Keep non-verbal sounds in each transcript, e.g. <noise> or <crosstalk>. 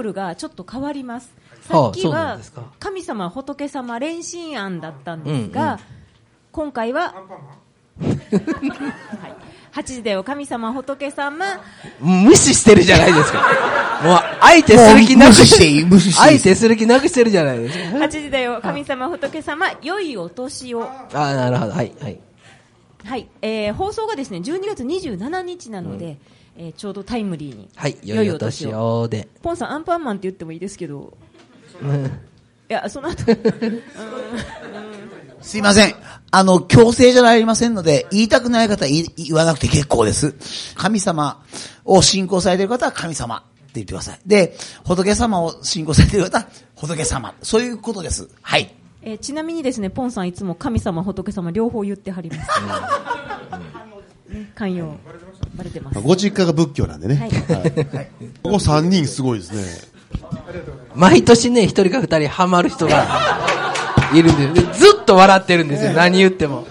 ールがちょっと変わります。はあさっきは神様、仏様、連心案だったんですが、うんうん今回は、<laughs> はい、8時だよ、神様、仏様、無視してるじゃないですか。<laughs> もう、相手する気なくしていい無視してする気なくしてるじゃないですか。8時だよ、神様、仏様、良いお年を。ああ、なるほど。はい、はい。はい、えー放送がですね、12月27日なので、えーちょうどタイムリーに。はい、良いお年をで。ポンさん、アンパンマンって言ってもいいですけど、うんいや、その後、<laughs> すいません。あの、強制じゃありませんので、言いたくない方は言い言わなくて結構です。神様を信仰されている方は神様って言ってください。で、仏様を信仰されている方は仏様。そういうことです。はい。えーちなみにですね、ポンさんいつも神様、仏様両方言ってはります。寛容。バレてます。ご実家が仏教なんでね。はいここ3人すごいですね。毎年ね、一人か二人ハマる人がいるんで、でずっと笑ってるんですよ。何言っても。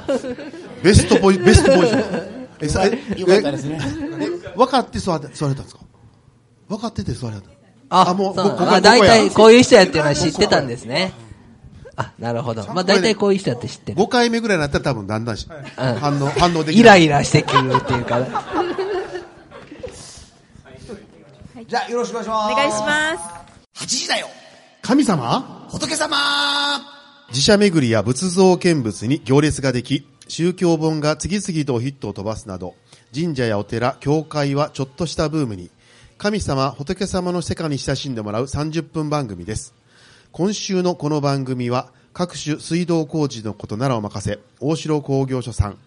ベストボイ、<laughs> ベストボイス。え、さえ、よかったですね。え分かって座って、座れたんですか？分かってて座れた。あ、あもうあ、大体こういう人やっていうのは知ってたんですね。あ、なるほど。まあ大体こういう人やって知ってる。5回目ぐらいになったら多分だんだんし、うん反応、反応できる。イライラしてくるっていうか。じゃあ、よろしくお願いします。お願いします。8時だよ神様？仏様自社巡りや仏像見物に行列ができ、宗教本が次々とヒットを飛ばすなど、神社やお寺、教会はちょっとしたブームに、神様、仏様の世界に親しんでもらう30分番組です。今週のこの番組は、各種水道工事のことならお任せ、大城工業所さん、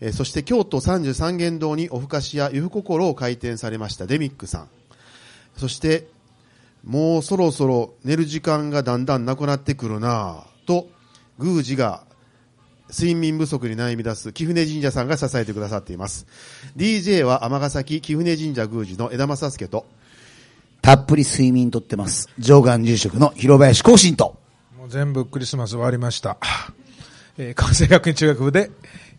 えそして京都33元堂におふかしや湯布心を開店されましたデミックさん、そして、もうそろそろ寝る時間がだんだんなくなってくるなぁ。と、宮司が睡眠不足に悩み出す貴船神社さんが支えてくださっています。DJ は尼崎貴船神社宮司の枝正介と、たっぷり睡眠とってます。上岸住職の広林光信と。もう全部クリスマス終わりました。<laughs> えー、関西学院中学部で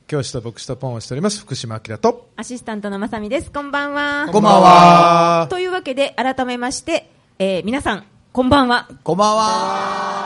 教師と牧師とポンをしております、福島明と。アシスタントのまさみです。こんばんは。こんばんは。というわけで、改めまして、えー皆さん、こんばんは。こんばんは。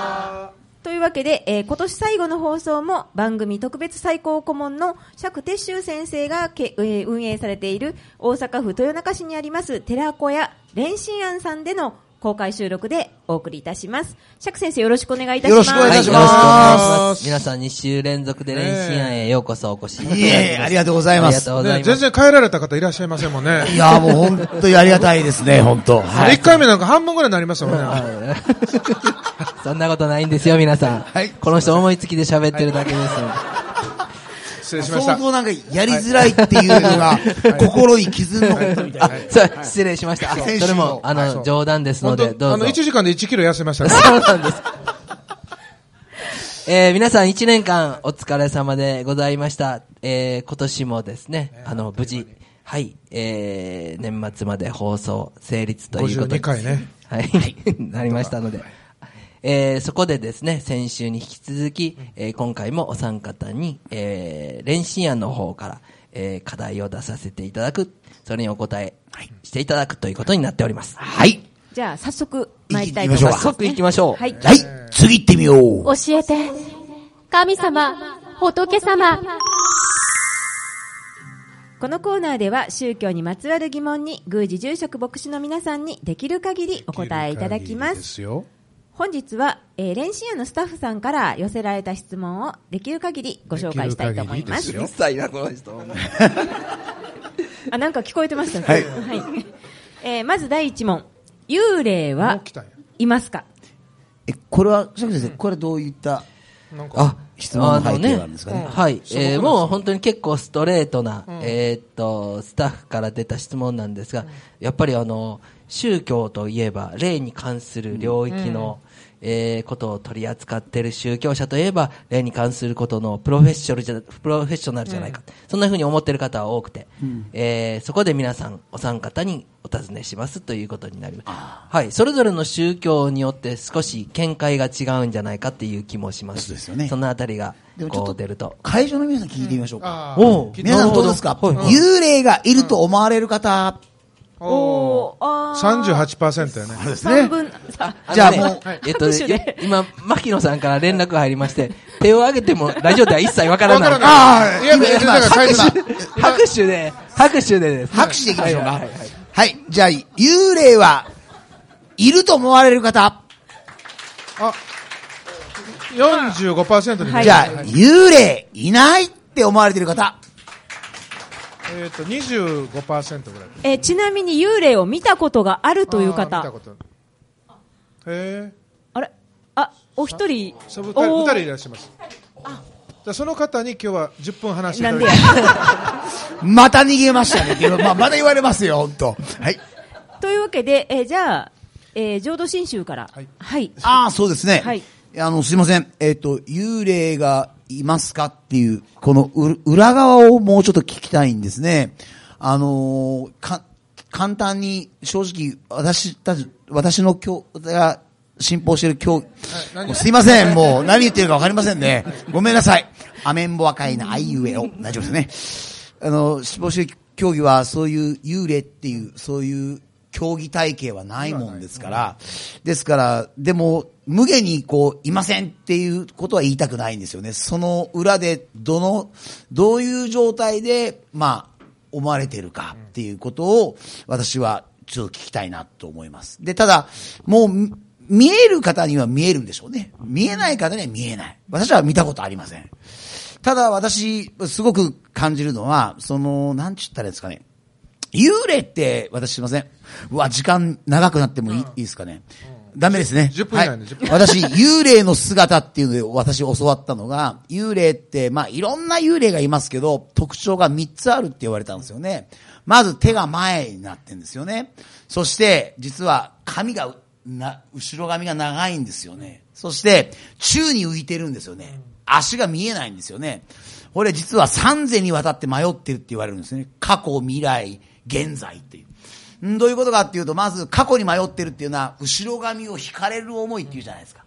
というわけで、えー今年最後の放送も番組特別最高顧問の釈鉄舟先生がけ、えー運営されている大阪府豊中市にあります寺子屋蓮心庵さんでの公開収録でお送りいたします。釈先生よろしくお願いいたします。よろしくお願いいたしよろしくお願いしまます。皆さん2週連続で練習案へようこそお越しいただきいえいえ、ありがとうございありがます。ね、とうございます。全然帰られた方いらっしゃいませんもんね。いや、もう本当にありがたいですね、本当。はい。1回目なんか半分ぐらいになりましたもんね。<laughs> そんなことないんですよ、皆さん。はいこの人思いつきで喋ってるだけです。<laughs> 失礼しました。相当なんかやりづらいっていうのが、<laughs> 心に傷のみたいな。そう、失礼しました。それも、あの、はい冗談ですの本で、どうぞ1。時間で1キロ痩せましたね。<laughs> そうなんです。えー皆さん1年間お疲れ様でございました。えー今年もですね、あの、無事、はい、えー年末まで放送成立ということで。52回ね。はい、なりましたので。えーそこでですね、先週に引き続き、えー今回もお三方に、えー、練習案の方から、えー課題を出させていただく、それにお答えしていただくということになっております。はい。じゃあ、早速、参りたいと思います、早速行きましょう。はい。はい。次行ってみよう。教えて。神様、仏様。このコーナーでは宗教にまつわる疑問に宮司住職牧師の皆さんにできる限りお答えいただきま。いいですすよ。本日は、えー、練習屋のスタッフさんから寄せられた質問をできる限りご紹介したいと思います。うるさいな、この人。あ、なんか聞こえてました？ね。はいはい。えーまず第一問。幽霊もは。いますか？え、これは、釈先生、これどういったなんか、あ、質問の背景があるんですかね？はい。えーもう本当に結構ストレートな、えーっと、スタッフから出た質問なんですが、やっぱりあの、宗教といえば、霊に関する領域の、えーことを取り扱っている宗教者といえば、霊に関することのプロフェッショナルじゃ、プロフェッショナルじゃないか。そんな風に思っている方は多くて、えーそこで皆さん、お三方にお尋ねしますということになります。はい。それぞれの宗教によって少し見解が違うんじゃないかっていう気もします。そうですよねそのあたりが、でもちょっとこう出ると。会場の皆さん聞いてみましょうか。あーおう皆さんどうですか？はい幽霊がいると思われる方、おー、あー。38%やね。そうです三ね。分、さあのねじゃあもうえっと、今、牧野さんから連絡が入りまして、手を挙げてもラジオでは一切わからない。ああ、いや、いや、だから最初拍手拍手で、拍手でです。拍手でいきましょうか。はいいははいはいはい。じゃあ、幽霊はいると思われる方。あ、45%に、はいじゃあ、幽霊いないって思われてる方。えっ、と、25%ぐらい。えーちなみに幽霊を見たことがあるというあー見た方。こと。へえ。あれ？あ、お一人？そう、二人、おー二人いらっしゃいます。じゃあその方に今日は10分話していなんでただいやて。<laughs> また逃げましたね。まあ、まだ言われますよ、本当はい。というわけで、えーじゃあ、えー浄土真宗から。はいはい。ああ、そうですね。はい。あの、すいません。えっ、と、幽霊がいますか？っていう、このう裏側をもうちょっと聞きたいんですね。あのーか、簡単に、正直、私たち、私の教、が信奉している教、すいません。もう何言ってるかわかりませんね。ごめんなさい。アメンボ赤いな、あいうえお。大丈夫ですね。あの、信奉している教義は、そういう幽霊っていう、そういう競技体系はないもんですから、ですから、でも、無限にこう、いませんっていうことは言いたくないんですよね。その裏で、どの、どういう状態で、まあ、思われてるかっていうことを、私はちょっと聞きたいなと思います。で、ただ、もう、見える方には見えるんでしょうね。見えない方には見えない。私は見たことありません。ただ私、すごく感じるのは、その、なんちったらですかね。幽霊って、私すいません。うわ、時間長くなってもいい,、いいですかね。ダメですね。10分以内で10分はい。私、幽霊の姿っていうので私教わったのが、幽霊って、まあ、いろんな幽霊がいますけど、特徴が3つあるって言われたんですよね。まず手が前になってんですよね。そして、実は髪が、な、後ろ髪が長いんですよね。そして、宙に浮いてるんですよね。足が見えないんですよね。これ実は三世にわたって迷ってるって言われるんですね。過去、未来、現在っていう。んどういうことかっていうと、まず過去に迷ってるっていうのは、後ろ髪を引かれる思いっていうじゃないですか。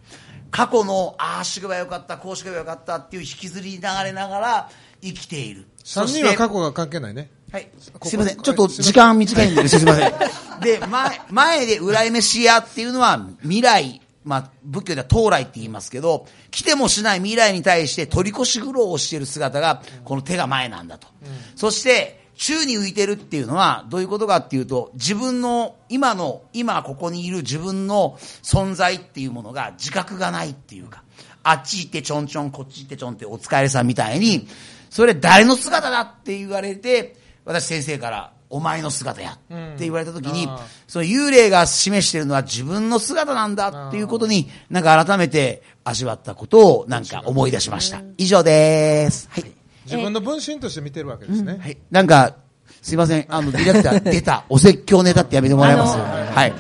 過去の、ああ、しけばよかった、こうしけばよかったっていう引きずり流れながら生きている。3人は過去が関係ないね。はい。こすいません。こちょっと時間短いんで、すいません。<laughs> で、前、前で裏飯屋っていうのは未来、まあ、仏教では東来って言いますけど、来てもしない未来に対して取り越し苦労をしている姿が、この手が前なんだと。そして、宙に浮いてるっていうのは、どういうことかっていうと、自分の、今の、今ここにいる自分の存在っていうものが自覚がないっていうか、あっち行ってちょんちょん、こっち行ってちょんってお疲れさんみたいに、それ誰の姿だって言われて、私先生から、お前の姿やって言われた時に、あーその幽霊が示しているのは自分の姿なんだっていうことに、なんか改めて味わったことをなんか思い出しました。以上です。はい。自分の分身として見てるわけですね。はい。なんか、すいません。あの、ディレクター、出た。お説教ネタってやめてもらえます？はい。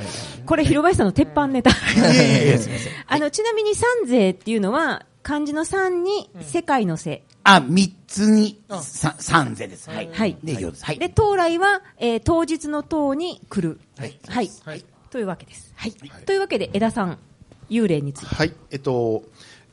これ、広林さんの鉄板ネタ。<laughs> いやいやいやすいません。<laughs> あの、ちなみに三世っていうのは、漢字の三に世界の世。あ、三つに、さ三世です。はい。はいで、以上です。はい。で、当来は、えー当日の当に来る。はいはい。はいというわけです。はい。というわけで、枝さん、幽霊について。はい、えっと、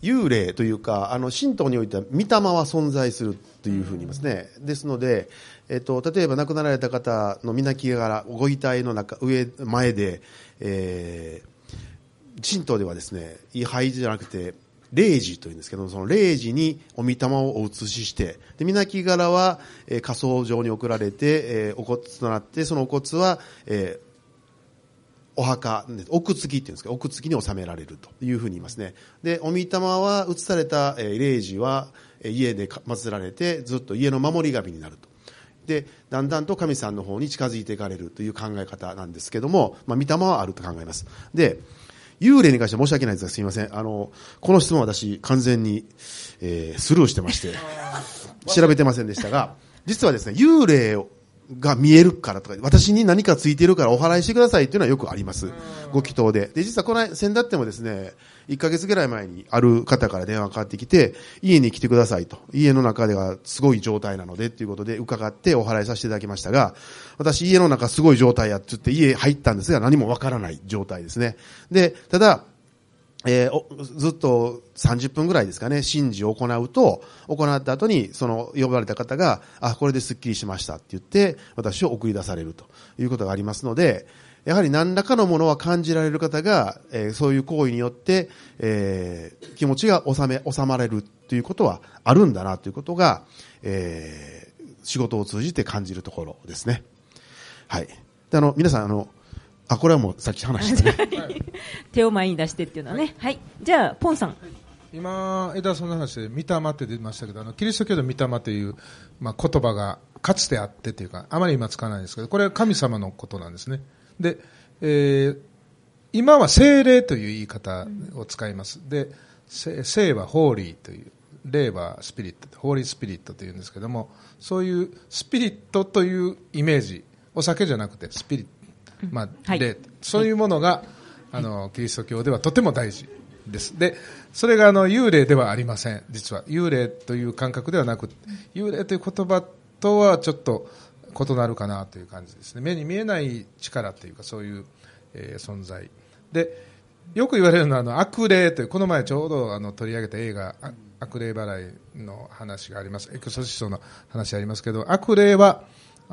幽霊というか、あの、神道においては、御霊は存在するというふうに言いますね。ですので、えっと、例えば亡くなられた方のみなきがご遺体の中、上、前で、えー、神道ではですね、位牌じゃなくて、霊児というんですけど、その霊児にお御霊をお移しして、で、みなき柄は、えー、火葬場に送られて、えー、お骨となって、そのお骨は、えー、お墓、奥付きっていうんですか、奥付きに収められるというふうに言いますね。で、お御霊は移された、えー、霊児は、えー家でか祀られて、ずっと家の守り神になると。で、だんだんと神さんの方に近づいていかれるという考え方なんですけども、まあ、御霊はあると考えます。で、幽霊に関しては申し訳ないですが、すみません。あの、この質問は私、完全に、えースルーしてまして、<laughs> 調べてませんでしたが、実はですね、幽霊が見えるからとか、私に何かついてるからお払いしてくださいっていうのはよくあります。ご祈祷で。で、実はこの先だってもですね、1ヶ月ぐらい前にある方から電話がかかってきて、家に来てくださいと。家の中ではすごい状態なのでっていうことで伺ってお払いさせていただきましたが、私家の中すごい状態やって言って家入ったんですが何もわからない状態ですね。で、ただ、えーおずっと30分ぐらいですかね、神事を行うと、行った後に、その呼ばれた方が、あ、これですっきりしましたって言って、私を送り出されるということがありますので、やはり何らかのものは感じられる方が、えーそういう行為によって、えー気持ちが収め、収まれるということはあるんだなということが、えー仕事を通じて感じるところですね。はい。で、あの、皆さん、あの、あ、これはもうさっき話したね。<laughs> 手を前に出してっていうのはね。はい。じゃあ、ポンさん。今、枝さんの話で、御霊って出ましたけど、あの、キリスト教の御霊という、まあ、言葉がかつてあってというか、あまり今使わないんですけど、これは神様のことなんですね。で、えー今は精霊という言い方を使います。で、聖聖はホーリーという、霊はスピリット、ホーリースピリットというんですけども、そういうスピリットというイメージ、お酒じゃなくてスピリット、まあ、はい霊、そういうものが、あの、キリスト教ではとても大事です。で、それがあの、幽霊ではありません、実は。幽霊という感覚ではなく、幽霊という言葉とはちょっと異なるかなという感じですね。目に見えない力というか、そういう、えー存在。で、よく言われるのは、あの、悪霊という、この前ちょうどあの取り上げた映画、あ悪霊払いの話があります。エクソシストの話ありますけど、悪霊は、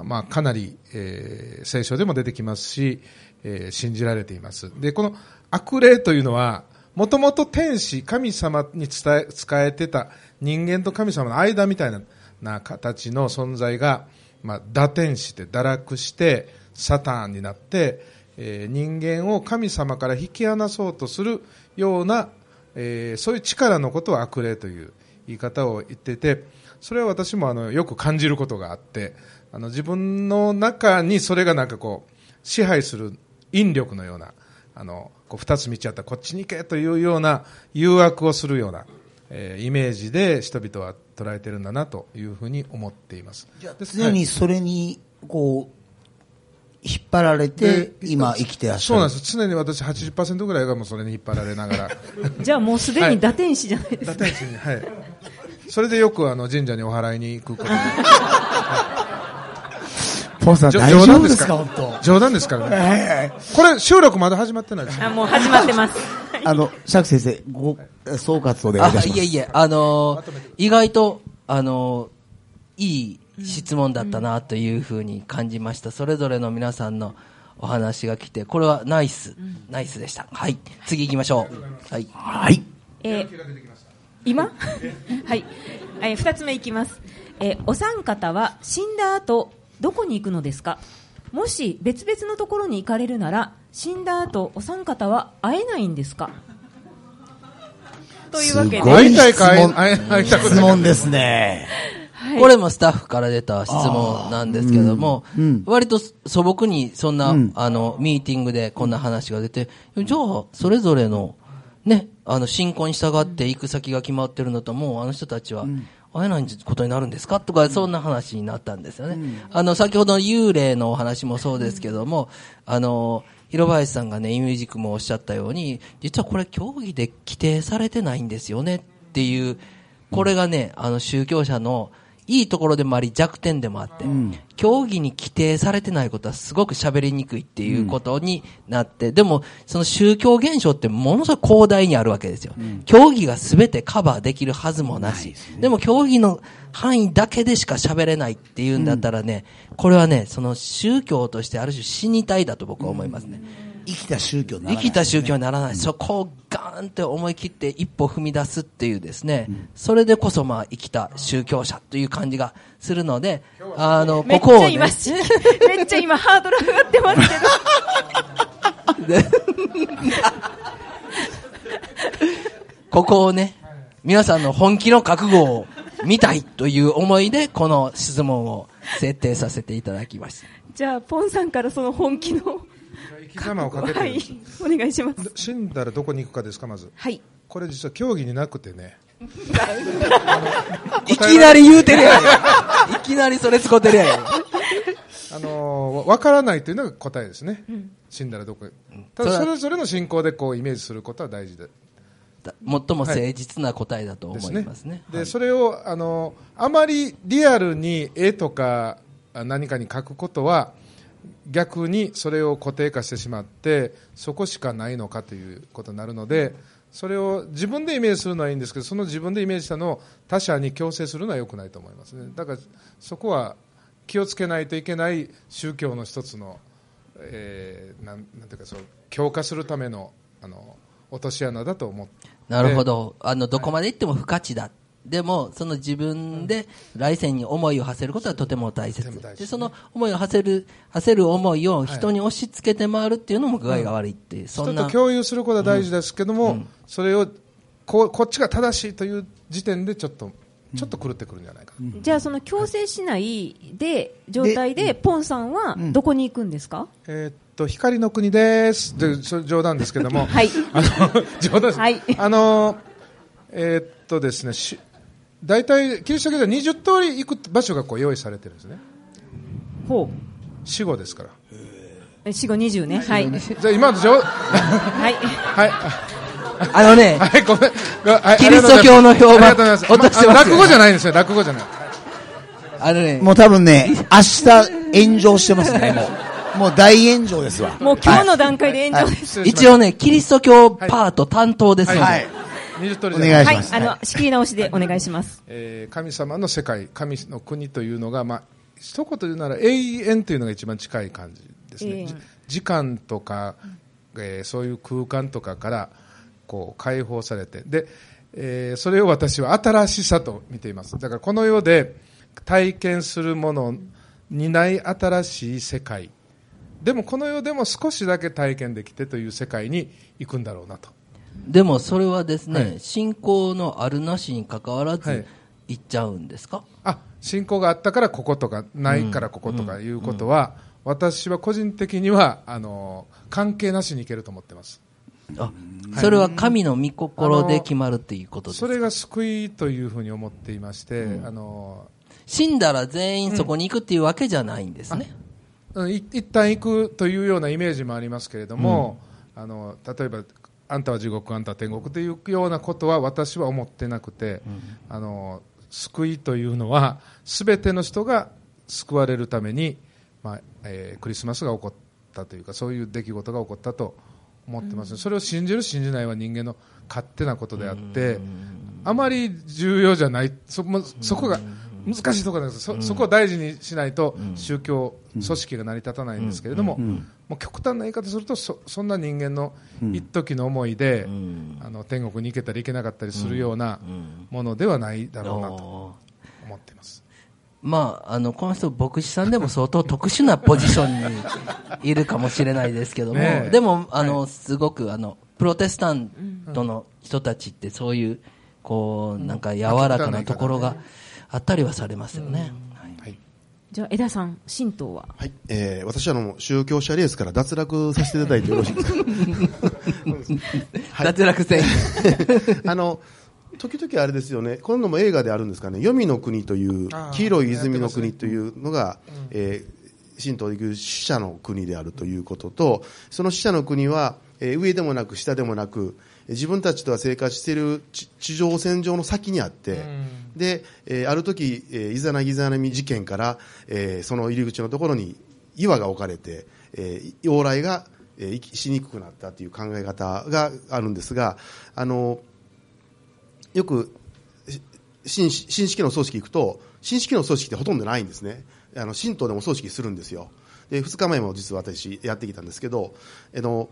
まあ、かなり、えー聖書でも出てきますし、えー信じられています。で、この悪霊というのは、もともと天使、神様に伝え、使えてた人間と神様の間みたいなな形の存在が、まあ、堕天使って堕落して、サタンになって、えー人間を神様から引き離そうとするような、えーそういう力のことを悪霊という言い方を言っていて、それは私もあのよく感じることがあって、あの自分の中にそれがなんかこう、支配する引力のような、あの、こう二つ道あったらこっちに行けというような誘惑をするような、えーイメージで人々は捉えてるんだなというふうに思っています。です常にそれに、こう、引っ張られて、今生きてらっしゃる。そうなんです。常に私80%ぐらいがもうそれに引っ張られながら。<laughs> じゃあもうすでに打天使じゃないですか。堕天使に、はい。それでよくあの神社にお祓いに行くことに。ポンさん大丈夫ですか？か、本当。冗談ですからね。これ収録まだ始まってないです。あ、もう始まってます。あの、釈先生、ご、総括をお願いいたあ、します。いえいえ、あのー意外と、あのーいい質問だったなというふうに感じました。それぞれの皆さんのお話が来て、これはナイス、ナイスでした。はい。次行きましょう。はい。はい。えー今？<laughs> はい。えー二つ目いきます。えーお三方は死んだ後、どこに行くのですか？もし別々のところに行かれるなら、死んだ後、お三方は会えないんですか？というわけで、すごい会いたいか <laughs> 会いたくない質問ですね。はい。これもスタッフから出た質問なんですけども、うん。うん。割と素朴にそんな、うん。あの、ミーティングでこんな話が出て、じゃあ、それぞれの、ね、あの、信仰に従って行く先が決まってるのと、もうあの人たちは、会えないことになるんですか？とか、そんな話になったんですよね。あの、先ほどの幽霊のお話もそうですけども、あの、広林さんがね、ミュージックもおっしゃったように、実はこれ競技で規定されてないんですよねっていう、これがね、あの宗教者のいいところでもあり弱点でもあって、競技に規定されてないことはすごく喋りにくいっていうことになって、でもその宗教現象ってものすごく広大にあるわけですよ。競技が全てカバーできるはずもなし。でも競技の範囲だけでしか喋れないっていうんだったらね、これはね、その宗教としてある種死にたいだと僕は思いますね。生きた宗教にならない。生きた宗教にならない、そこをガーンって思い切って一歩踏み出すっていうですね、それでこそまあ生きた宗教者という感じがするので、あの、めっここを、ね、ちゃ今、めっちゃ今ハードル上がってますけど。<laughs> <laughs> ここをね、皆さんの本気の覚悟を見たいという思いで、この質問を設定させていただきました。じゃあ、ポンさんからその本気の、生き様をかけてるはい、お願いします。死んだらどこに行くかですか、まず。はい。これ実は競技になくてね。<laughs> いきなり言うてるやん。いきなりそれ使ってるやん。あのーわからないというのが答えですね。死んだらどこへ。ただそれぞれの信仰でこうイメージすることは大事で最も誠実な答えだと思いますね。で、それを、あのーあまりリアルに絵とかあ何かに描くことは、逆にそれを固定化してしまって、そこしかないのかということになるので、それを自分でイメージするのはいいんですけどその自分でイメージしたのを他者に強制するのは良くないと思いますねだからそこは気をつけないといけない宗教の一つの、えー、なんなんていうかそう強化するためのあの落とし穴だと思ってなるほど。あの、どこまで行っても不価値だ。でも、その自分で来世に思いを馳せることはとても大切。とても大事で、その思いを馳せる、馳せる思いを人に押し付けて回るっていうのも具合が悪いっていう、そんな。人と。共有することは大事ですけども、それをこうこっちが正しいという時点でちょっとちょっと狂ってくるんじゃないか。な、じゃあその強制しないで状態でポンさんはどこに行くんですか、えーっと光の国です。で冗談ですけども。はい。<laughs> あの冗談です、はい。あのえーっとですねし大体キリスト教では20通り行く場所がこう用意されてるんですね。ほ死後ですから。う死後20ね。はい。じゃあ今の冗 <laughs> はい。はい。あのね、はい、ごめん。はいキリスト教の評判ありがとうございます。落としてますよあ落語じゃないんですよ、落語じゃない。あのね、もう多分ね、明日炎上してますね、もう。もう大炎上ですわ。もう今日の段階で炎上です、失礼しました一応ね、キリスト教パート担当ですので、はい。20通りおじゃはい願いします。あの仕切り直しでお願いしますえー神様の世界、神の国というのが、まあ、一言言うなら永遠というのが一番近い感じですね。時間とか、えーそういう空間とかから、こう、解放されて、で、えーそれを私は新しさと見ています。だからこの世で体験するものにない新しい世界。でもこの世でも少しだけ体験できてという世界に行くんだろうなと。でもそれはですね、はい。信仰のあるなしに関わらずはい、行っちゃうんですか、あ信仰があったからこことかないからこことかいうことは、私は個人的にはあの関係なしにいけると思ってます。あ、それは神の御心で決まるっていうことですか？それが救いというふうに思っていまして、あの死んだら全員そこに行くっていうわけじゃないんですね。うんい一旦行くというようなイメージもありますけれども、あの例えばあんたは地獄あんたは天国というようなことは私は思ってなくて、あの救いというのは全ての人が救われるために、まあえークリスマスが起こったというかそういう出来事が起こったと思ってます、それを信じる信じないは人間の勝手なことであって、あまり重要じゃない。そそこが難しいところなんです。そそこを大事にしないと宗教組織が成り立たないんですけれども、もう極端な言い方するとそそんな人間の一時の思いで、あの天国に行けたり行けなかったりするようなものではないだろうなと思っています。まあ、あの、この人、牧師さんでも相当特殊なポジションにいるかもしれないですけども、でも、あの、すごく、あの、プロテスタントの人たちってそういう、こう、なんか柔らかなところがあったりはされますよね。はいはい。じゃあ江田さん神道は？はい、えー、私はあの宗教者レースから脱落させていただいてよろしいですか？<laughs> はい脱落戦。<laughs> あの時々あれですよね、このも映画であるんですかね、黄泉の国という黄色い泉の国というのが、えー神道でいう死者の国であるということと、その死者の国は、えー上でもなく下でもなく、自分たちとは生活している地地上戦場の先にあって、で、えーある時、えーイザナギザナミ事件から、えーその入り口のところに岩が置かれて、えー往来が、えー生きしにくくなったという考え方があるんですが、あの、よくし新新式の葬式行くと新式の葬式ってほとんどないんですね。あの神道でも葬式するんですよ。で2日前も実は私やってきたんですけどあの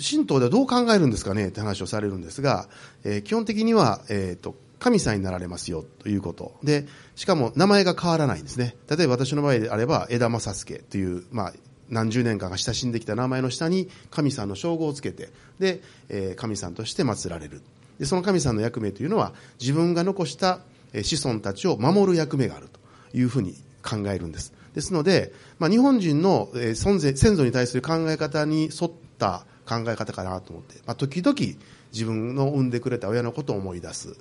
神道ではどう考えるんですかねって話をされるんですが、えー基本的には、えー、と神さんになられますよということ。でしかも名前が変わらないんですね。例えば私の場合であれば枝正助という、まあ、何十年間か親しんできた名前の下に神さんの称号をつけてで、えー神さんとして祀られる。でその神さんの役目というのは自分が残した子孫たちを守る役目があるというふうに考えるんです。ですので、まあ、日本人のえー先祖に対する考え方に沿った考え方かなと思って、まあ、時々自分の産んでくれた親のことを思い出す。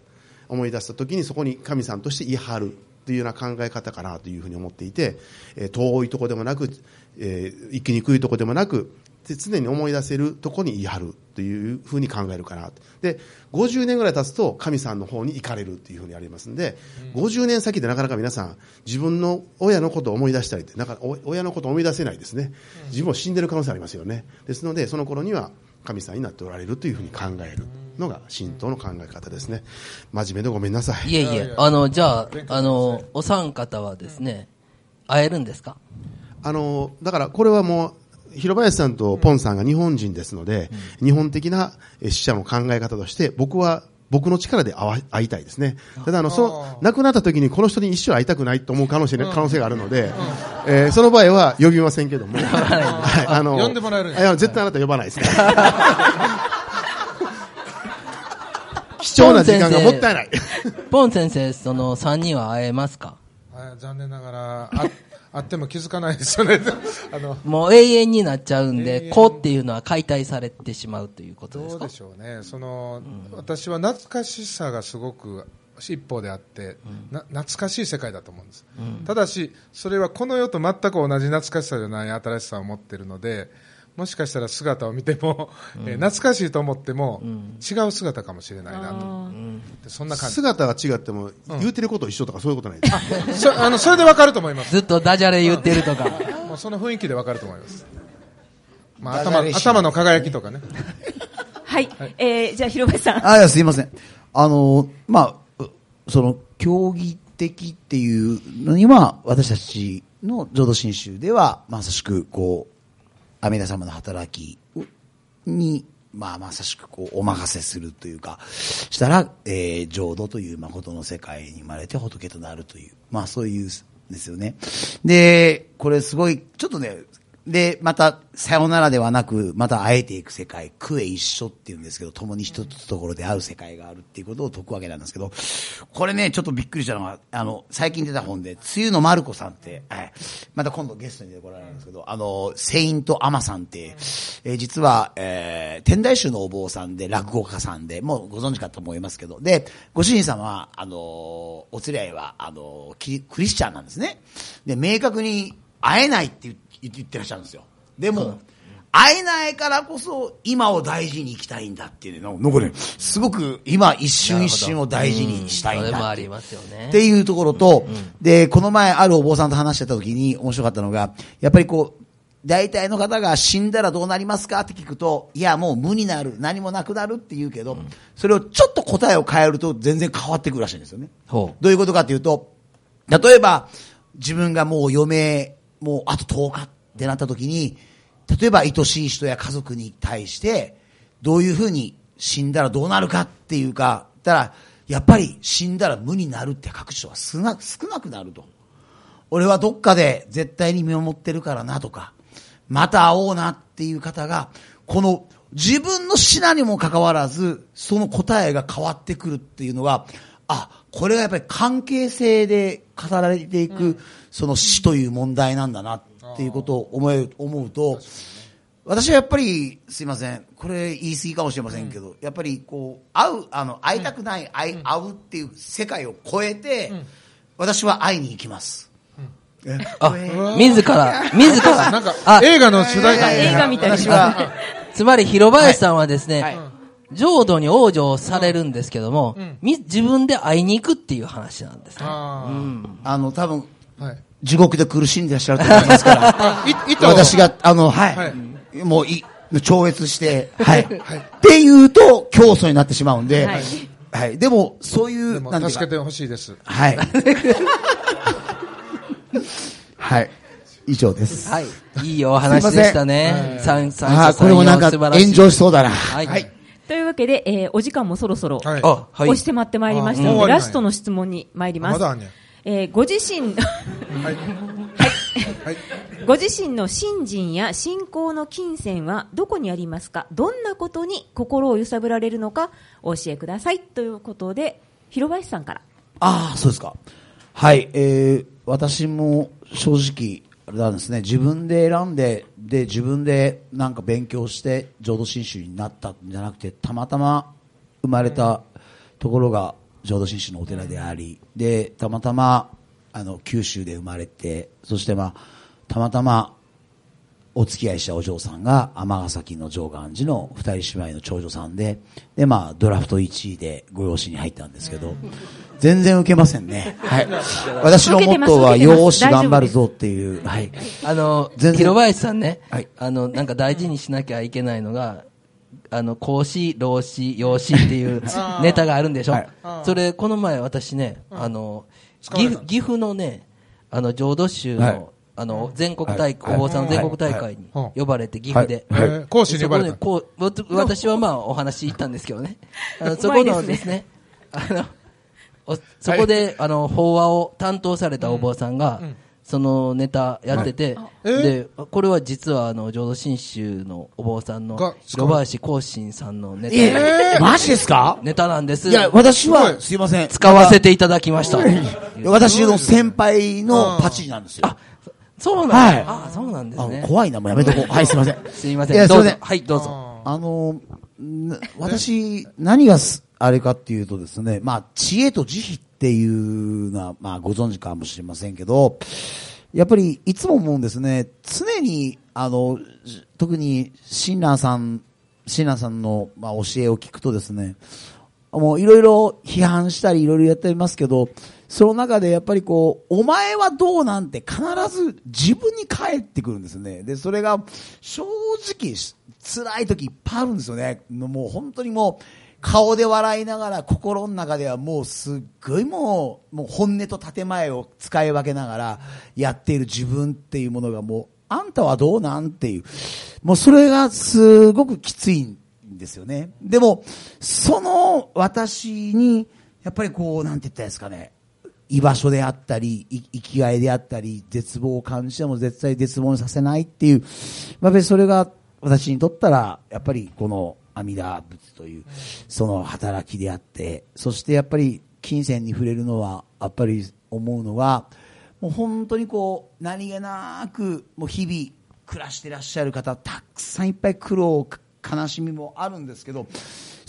思い出した時にそこに神さんとして言い張るというような考え方かなというふうに思っていて、えー遠いとこでもなく、えー行きにくいとこでもなくで常に思い出せるとこに言い張るというふうに考えるかな。で50年ぐらい経つと神さんの方に行かれるというふうにありますんで、50年先でなかなか皆さん自分の親のことを思い出したりってなかお親のことを思い出せないですね。自分も死んでる可能性ありますよね。ですのでその頃には神さんになっておられるというふうに考えるのが神道の考え方ですね。真面目でごめんなさい。いえいえ、あの、じゃあ、あの、お三方はですね、会えるんですか？あの、だからこれはもう、広林さんとポンさんが日本人ですので、日本的なえ死者の考え方として、僕は僕の力で会わ会いたいですね。ただ、あの、その、亡くなった時にこの人に一生会いたくないと思う可能性,、可能性があるので、えーその場合は呼びませんけども。<laughs> はい、あの、呼んでもらえるいや、絶対あなた呼ばないですね。<laughs> 貴重な時間がもったいない。ポン先生、その三人は会えますか？はい残念ながら、ああっても気づかないですよね。<laughs> あの、もう永遠になっちゃうんで、子っていうのは解体されてしまうということですか？どうでしょうね。その、私は懐かしさがすごく一方であって、な懐かしい世界だと思うんです、ただし、それはこの世と全く同じ懐かしさじゃない新しさを持っているので、もしかしたら姿を見ても、えー懐かしいと思っても、違う姿かもしれないなと。でそんな感じ。姿が違っても、言うてること一緒とかそういうことないです。そ <laughs> あのそれでわかると思います。ずっとダジャレ言ってるとか。<laughs> もうその雰囲気でわかると思います。まあ、頭頭の輝きとかね。はい。えー、じゃあ、広林さん。あ、いや、すいません。あの、まあ、うその、競技的っていうのには、私たちの浄土真宗では、まさしく、こう、阿弥陀様の働きに、まあ、まさしく、こう、お任せするというか、したら、えー、浄土という誠の世界に生まれて仏となるという、まあ、そういう、ですよね。で、これすごい、ちょっとね、で、また、さよならではなく、また会えていく世界、苦へ一緒っていうんですけど、共に一つところで会う世界があるっていうことを説くわけなんですけど、これね、ちょっとびっくりしたのが、あの、最近出た本で、梅雨のマルコさんって、はい、また今度ゲストに出てこられるんですけど、あの、セイントアマさんって、えー実は、えー天台宗のお坊さんで、落語家さんで、もうご存知かと思いますけど、で、ご主人様は、あの、お連れ合いは、あの、クリスチャンなんですね。で、明確に会えないって言って言ってらっしゃるんですよ。でも、会えないからこそ、今を大事に生きたいんだっていうの、なんかね、すごく今一瞬一瞬を大事にしたいんだっていう。ところと、で、この前あるお坊さんと話してた時に面白かったのが、やっぱりこう、大体の方が死んだらどうなりますかって聞くと、いやもう無になる、何もなくなるって言うけど、それをちょっと答えを変えると全然変わってくるらしいんですよね。ほどういうことかっていうと、例えば、自分がもう余命、もうあと10日ってなった時に、例えば愛しい人や家族に対して、どういうふうに死んだらどうなるかっていうか、たら、やっぱり死んだら無になるって書く人は少な少なくなると。俺はどっかで絶対に見守ってるからなとか、また会おうなっていう方が、この自分の死なにもかかわらず、その答えが変わってくるっていうのが、あ、これがやっぱり関係性で語られていく、その死という問題なんだなっていうことを思え思うと、私はやっぱり、すいません、これ言い過ぎかもしれませんけど、やっぱりこう、会う、あの、会いたくない、会い会うっていう世界を超えて、私は会いに行きます。え？あ自ら、<laughs> 自ら、なんかあ、映画の主題歌あ映画みたいな。つまり広林さんはですね、はい浄土に往生されるんですけども、み自分で会いに行くっていう話なんですね。ああの、多分、ーはい。地獄で苦しんでらっしゃると思いますから、<laughs> 私が、あの、はい、はいもうい、超越して、はい。っていうと、競争になってしまうんで、ははいい。でも、そういう、でもなん助けてほしいです。はい。はい。以上です。はい。いいお話でしたね。三三ああ、これもなんか炎上しそうだな。はい。はい。というわけで、えー、お時間もそろそろ、はい。押。してまってまいりましたので、あもう終わりなんやラストの質問に参ります。まえーご自身、<laughs> はい。はい。ご自身の信心や信仰の金銭はどこにありますか？どんなことに心を揺さぶられるのか？お教えください。ということで、広林さんから。ああ、そうですか。はい、えー、私も正直、あれなんですね、自分で選んで、で、自分でなんか勉強して、浄土真宗になったんじゃなくて、たまたま生まれたところが浄土真宗のお寺であり、で、たまたま、あの、九州で生まれて、そしてまあ、たまたま、お付き合いしたお嬢さんが尼崎の上岸寺の二人姉妹の長女さんで、で、まあ、ドラフト1位でご養子に入ったんですけど、全然受けませんね。はい。私のモットーは、養子頑張るぞっていう、はい。あの、全然。広林さんね、はい。あの、なんか大事にしなきゃいけないのが、あの、孔子、老子、養子っていう <laughs> ネタがあるんでしょ？はい。それ、この前私ね、あの、岐阜、岐阜のね、あの、浄土宗の、はいあの、全国大会、はい。お坊さんの全国大会にはい。呼ばれて、岐阜で。講師に呼ばれた。そこでこうわた私はまあお話行ったんですけどね。<laughs> あのそこのですね、あの、おそこで、あの、法話を担当されたお坊さんが、そのネタやってて、えで、これは実はあの、浄土真宗のお坊さんのが、広林光信さんのネタ、えマジですか？ネタなんです。いや、私すは、すいません。使わせていただきました。私の先輩のパチなんですよ。そうなんだ、はいあ、そうなんですあね。怖いな、もうやめとこう。<laughs> はい、すいません。すいません。いや、すいません。どうぞはい、どうぞ。あの、ん私、何がす、あれかっていうとですね、まあ、知恵と慈悲っていうのは、まあ、ご存知かもしれませんけど、やっぱり、いつも思うんですね、常に、あの、じ特に、親鸞さん、親鸞さんの、まあ、教えを聞くとですね、もういろいろ批判したりいろいろやってますけど、その中でやっぱりこう、お前はどうなんて必ず自分に返ってくるんですね。で、それが正直辛い時いっぱいあるんですよね。もう本当にもう、顔で笑いながら心の中ではもうすっごいもう、もう本音と建前を使い分けながらやっている自分っていうものがもう、あんたはどうなんっていう。もうそれがすごくきついんですよね。でも、その私に、やっぱりこう、なんて言ったらいいですかね。居場所であったり、生きがいであったり、絶望を感じても絶対絶望にさせないっていう、やっぱりそれが私にとったら、やっぱりこの阿弥陀仏という、その働きであって、そしてやっぱり金銭に触れるのは、やっぱり思うのは、もう本当にこう、何気なく、もう日々暮らしてらっしゃる方、たくさんいっぱい苦労、悲しみもあるんですけど、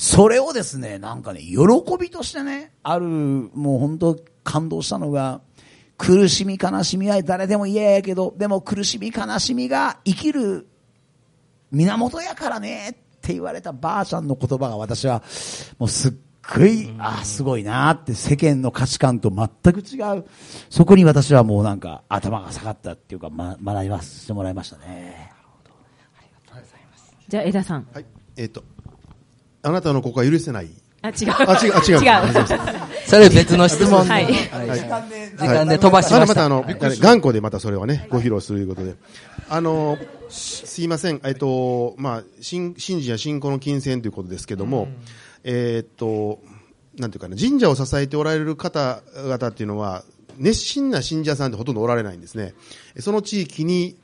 それをですね、なんかね、喜びとしてね、ある、もう本当感動したのが、苦しみ悲しみは誰でも嫌やけど、でも苦しみ悲しみが生きる源やからねって言われたばあちゃんの言葉が私はもうすっごい、ああ、すごいなって世間の価値観と全く違う。そこに私はもうなんか頭が下がったっていうか、ま、学びましてもらいましたね。じゃあ、枝さん。はい。えっ、と、あなたのここは許せない。あ、違う。あ違う違う違う。<laughs> <laughs> それ別の質問で。はいはい時間で飛ばしました。またあの、頑固でまたそれはね、ご披露するということで。あの、しすいません。えっと、まあ、信信心や信仰の金銭ということですけども、えっと、なんていうかな、神社を支えておられる方々っていうのは、熱心な信者さんってほとんどおられないんですね。その地域に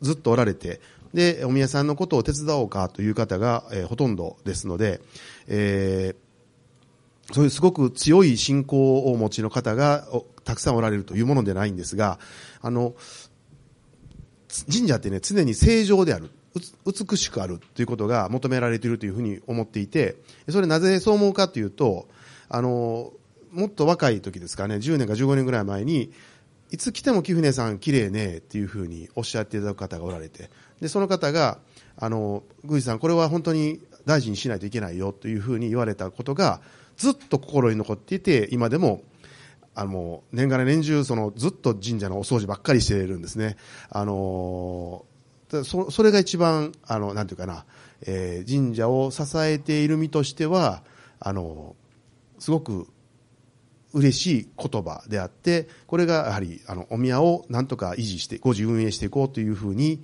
ずっとおられて、で、お宮さんのことを手伝おうかという方が、えーほとんどですので、えーそういうすごく強い信仰をお持ちの方がおたくさんおられるというものでないんですが、あの、神社ってね、常に正常である、美しくあるということが求められているというふうに思っていて、それなぜそう思うかというと、あの、もっと若い時ですかね、10年か15年ぐらい前に、いつ来ても貴船さん綺麗ねっていうふうにおっしゃっていただく方がおられて、で、その方が、あの、宮司さん、これは本当に大事にしないといけないよというふうに言われたことが、ずっと心に残っていて、今でも、あの、年がら年中、その、ずっと神社のお掃除ばっかりしているんですね。あのそ、それが一番、あの、なんていうかな、えー神社を支えている身としては、あのすごく嬉しい言葉であって、これがやはり、あの、お宮をなんとか維持して、誤字運営していこうというふうに、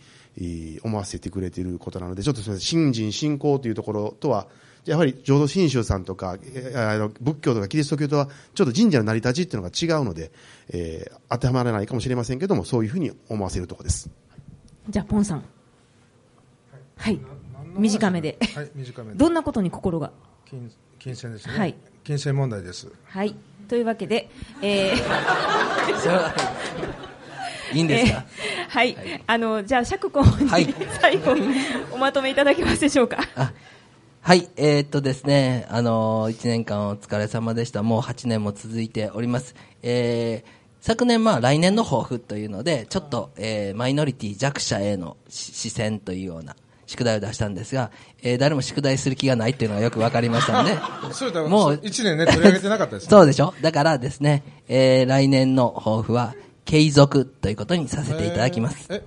思わせてくれていることなので、ちょっとすみません、信心、信仰というところとは、やはり浄土真宗さんとか、えーあの仏教とかキリスト教とは、ちょっと神社の成り立ちっていうのが違うので、えー当てはまらないかもしれませんけども、そういうふうに思わせるところです。じゃあ、ポンさん。はい。短めで。はい、短めで。どんなことに心が？金金銭ですね。はい金銭問題です。はい。というわけで、えー、それはいいんですか、えーはい、あの、じゃあ、釈候補に、はい最後、おまとめいただけますでしょうか。あはい、えーっとですね、あのー、1年間お疲れ様でした。もう8年も続いております。えー昨年、まあ、来年の抱負というので、ちょっと、えーマイノリティ弱者へのし視線というような宿題を出したんですが、えー誰も宿題する気がないっていうのがよくわかりましたんで、<laughs> もう一年ね、取り上げてなかったですね。<laughs> そうでしょ？だからですね、えー来年の抱負は、継続ということにさせていただきます。えーえ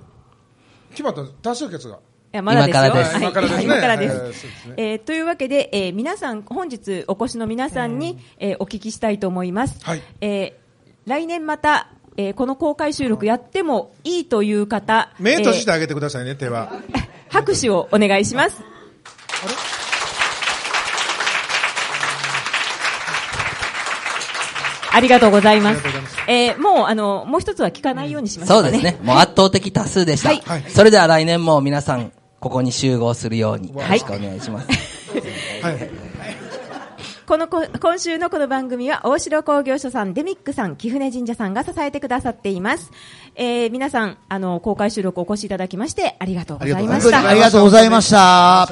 決まった多数決が。や、まだですよ。今からですはい今からですえーというわけで、えー皆さん、本日お越しの皆さんに、えーお聞きしたいと思います。はいえー来年また、えーこの公開収録やってもいいという方、目閉じてえあげてくださいね、手は。ー <laughs> 拍手をお願いします。ありがとうございます。えーもう、あの、もう一つは聞かないようにしましょかね。そううですね。もう圧倒的多数でした。はいはいそれでは来年も皆さん、ここに集合するように、よろしくお願いします。はい。このこ、今週のこの番組は、大城工業所さん、デミックさん、貴船神社さんが支えてくださっています。えー皆さん、あの、公開収録お越しいただきまして、ありがとうございました。ありがとうございました。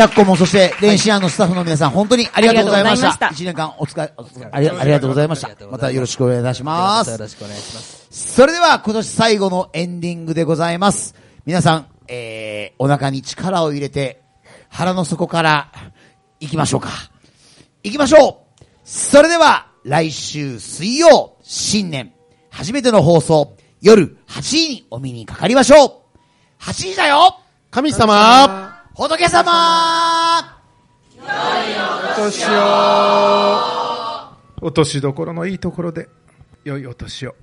シャッコもそして、練習案のスタッフの皆さん、本当にありがとうございました。ありがとうございました一年間お疲れ、お疲れありありがとうございました。またよろしくお願いいたしますよろ。しくお願いします。それでは、今年最後のエンディングでございます。皆さん、えー、お腹に力を入れて、腹の底から、行きましょうか。行きましょうそれでは、来週水曜、新年、初めての放送、夜8時にお見にかかりましょう !8 時だよ神様仏様お年を、お年どころのいいところで、良いお年を。